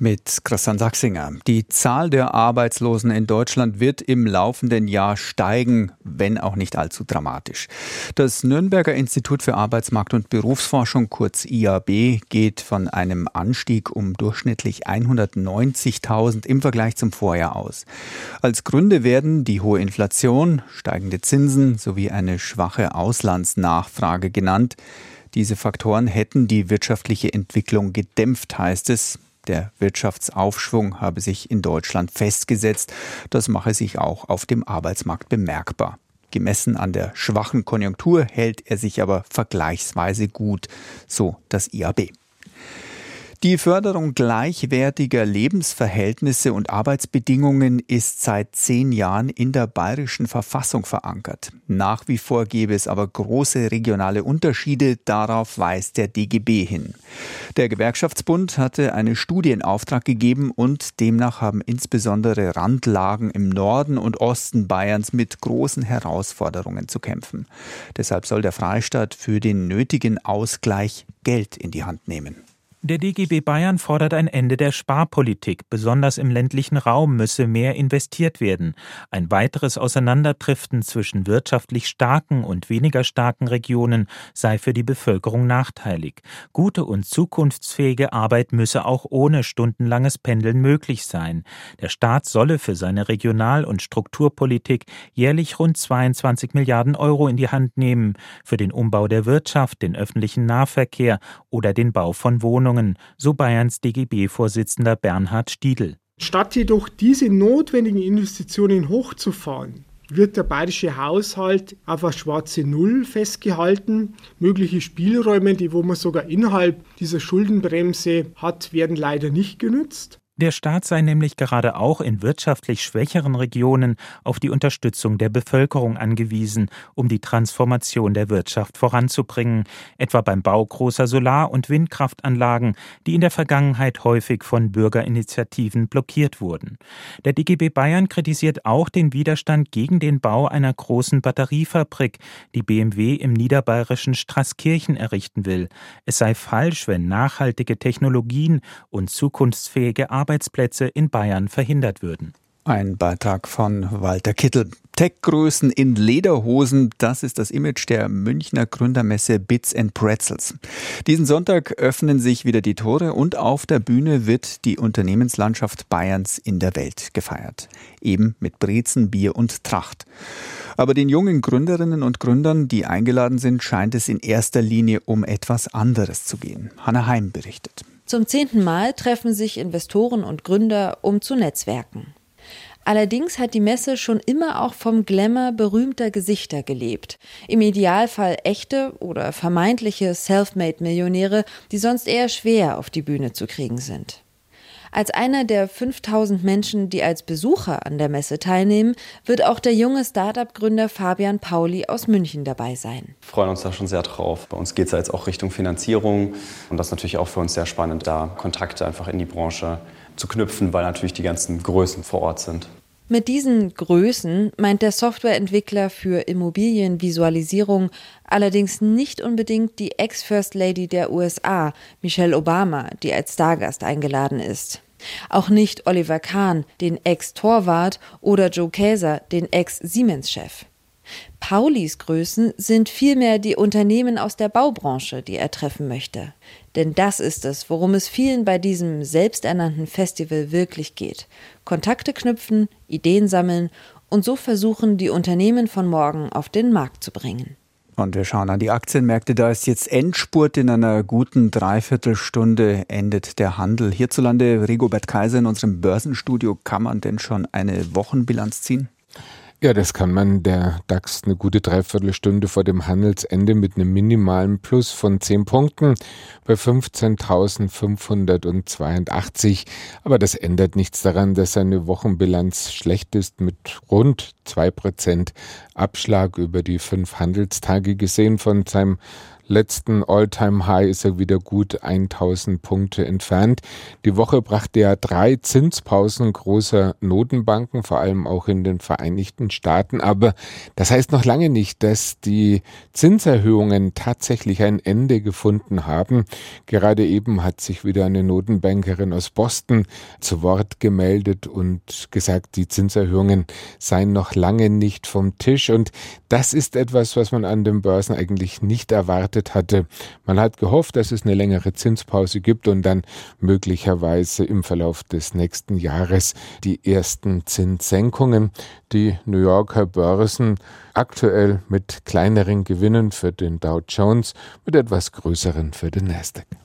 Mit Christian Sachsinger. Die Zahl der Arbeitslosen in Deutschland wird im laufenden Jahr steigen, wenn auch nicht allzu dramatisch. Das Nürnberger Institut für Arbeitsmarkt und Berufsforschung, kurz IAB, geht von einem Anstieg um durchschnittlich 190.000 im Vergleich zum Vorjahr aus. Als Gründe werden die hohe Inflation, steigende Zinsen sowie eine schwache Auslandsnachfrage genannt. Diese Faktoren hätten die wirtschaftliche Entwicklung gedämpft, heißt es. Der Wirtschaftsaufschwung habe sich in Deutschland festgesetzt. Das mache sich auch auf dem Arbeitsmarkt bemerkbar. Gemessen an der schwachen Konjunktur hält er sich aber vergleichsweise gut, so das IAB. Die Förderung gleichwertiger Lebensverhältnisse und Arbeitsbedingungen ist seit zehn Jahren in der bayerischen Verfassung verankert. Nach wie vor gäbe es aber große regionale Unterschiede. Darauf weist der DGB hin. Der Gewerkschaftsbund hatte eine Studie in Auftrag gegeben und demnach haben insbesondere Randlagen im Norden und Osten Bayerns mit großen Herausforderungen zu kämpfen. Deshalb soll der Freistaat für den nötigen Ausgleich Geld in die Hand nehmen. Der DGB Bayern fordert ein Ende der Sparpolitik. Besonders im ländlichen Raum müsse mehr investiert werden. Ein weiteres Auseinanderdriften zwischen wirtschaftlich starken und weniger starken Regionen sei für die Bevölkerung nachteilig. Gute und zukunftsfähige Arbeit müsse auch ohne stundenlanges Pendeln möglich sein. Der Staat solle für seine Regional- und Strukturpolitik jährlich rund 22 Milliarden Euro in die Hand nehmen. Für den Umbau der Wirtschaft, den öffentlichen Nahverkehr oder den Bau von Wohnungen Wohnungen, so Bayerns DGB-Vorsitzender Bernhard Stiedl. Statt jedoch diese notwendigen Investitionen hochzufahren, wird der bayerische Haushalt auf eine schwarze Null festgehalten. Mögliche Spielräume, die wo man sogar innerhalb dieser Schuldenbremse hat, werden leider nicht genützt. Der Staat sei nämlich gerade auch in wirtschaftlich schwächeren Regionen auf die Unterstützung der Bevölkerung angewiesen, um die Transformation der Wirtschaft voranzubringen, etwa beim Bau großer Solar- und Windkraftanlagen, die in der Vergangenheit häufig von Bürgerinitiativen blockiert wurden. Der DGB Bayern kritisiert auch den Widerstand gegen den Bau einer großen Batteriefabrik, die BMW im niederbayerischen Straßkirchen errichten will. Es sei falsch, wenn nachhaltige Technologien und zukunftsfähige Arbeit Arbeitsplätze in Bayern verhindert würden. Ein Beitrag von Walter Kittel. Tech-Größen in Lederhosen, das ist das Image der Münchner Gründermesse Bits and Pretzels. Diesen Sonntag öffnen sich wieder die Tore und auf der Bühne wird die Unternehmenslandschaft Bayerns in der Welt gefeiert. Eben mit Brezen, Bier und Tracht. Aber den jungen Gründerinnen und Gründern, die eingeladen sind, scheint es in erster Linie um etwas anderes zu gehen. Hanna Heim berichtet. Zum zehnten Mal treffen sich Investoren und Gründer, um zu netzwerken. Allerdings hat die Messe schon immer auch vom Glamour berühmter Gesichter gelebt. Im Idealfall echte oder vermeintliche Selfmade-Millionäre, die sonst eher schwer auf die Bühne zu kriegen sind. Als einer der 5000 Menschen, die als Besucher an der Messe teilnehmen, wird auch der junge Startup-Gründer Fabian Pauli aus München dabei sein. Wir freuen uns da schon sehr drauf. Bei uns geht es jetzt auch Richtung Finanzierung und das ist natürlich auch für uns sehr spannend, da Kontakte einfach in die Branche zu knüpfen, weil natürlich die ganzen Größen vor Ort sind. Mit diesen Größen meint der Softwareentwickler für Immobilienvisualisierung allerdings nicht unbedingt die Ex-First Lady der USA, Michelle Obama, die als Stargast eingeladen ist. Auch nicht Oliver Kahn, den Ex-Torwart, oder Joe Käser, den Ex-Siemens-Chef. Paulis Größen sind vielmehr die Unternehmen aus der Baubranche, die er treffen möchte. Denn das ist es, worum es vielen bei diesem selbsternannten Festival wirklich geht. Kontakte knüpfen, Ideen sammeln und so versuchen, die Unternehmen von morgen auf den Markt zu bringen. Und wir schauen an die Aktienmärkte. Da ist jetzt Endspurt. In einer guten Dreiviertelstunde endet der Handel. Hierzulande, Rigobert Kaiser in unserem Börsenstudio. Kann man denn schon eine Wochenbilanz ziehen? Ja, das kann man. Der DAX eine gute Dreiviertelstunde vor dem Handelsende mit einem minimalen Plus von 10 Punkten bei 15.582. Aber das ändert nichts daran, dass seine Wochenbilanz schlecht ist mit rund 2% Abschlag über die fünf Handelstage gesehen von seinem letzten All-Time-High ist er wieder gut 1000 Punkte entfernt. Die Woche brachte ja drei Zinspausen großer Notenbanken, vor allem auch in den Vereinigten Staaten. Aber das heißt noch lange nicht, dass die Zinserhöhungen tatsächlich ein Ende gefunden haben. Gerade eben hat sich wieder eine Notenbankerin aus Boston zu Wort gemeldet und gesagt, die Zinserhöhungen seien noch lange nicht vom Tisch. Und das ist etwas, was man an den Börsen eigentlich nicht erwartet hatte. Man hat gehofft, dass es eine längere Zinspause gibt und dann möglicherweise im Verlauf des nächsten Jahres die ersten Zinssenkungen. Die New Yorker Börsen aktuell mit kleineren Gewinnen für den Dow Jones, mit etwas größeren für den Nasdaq.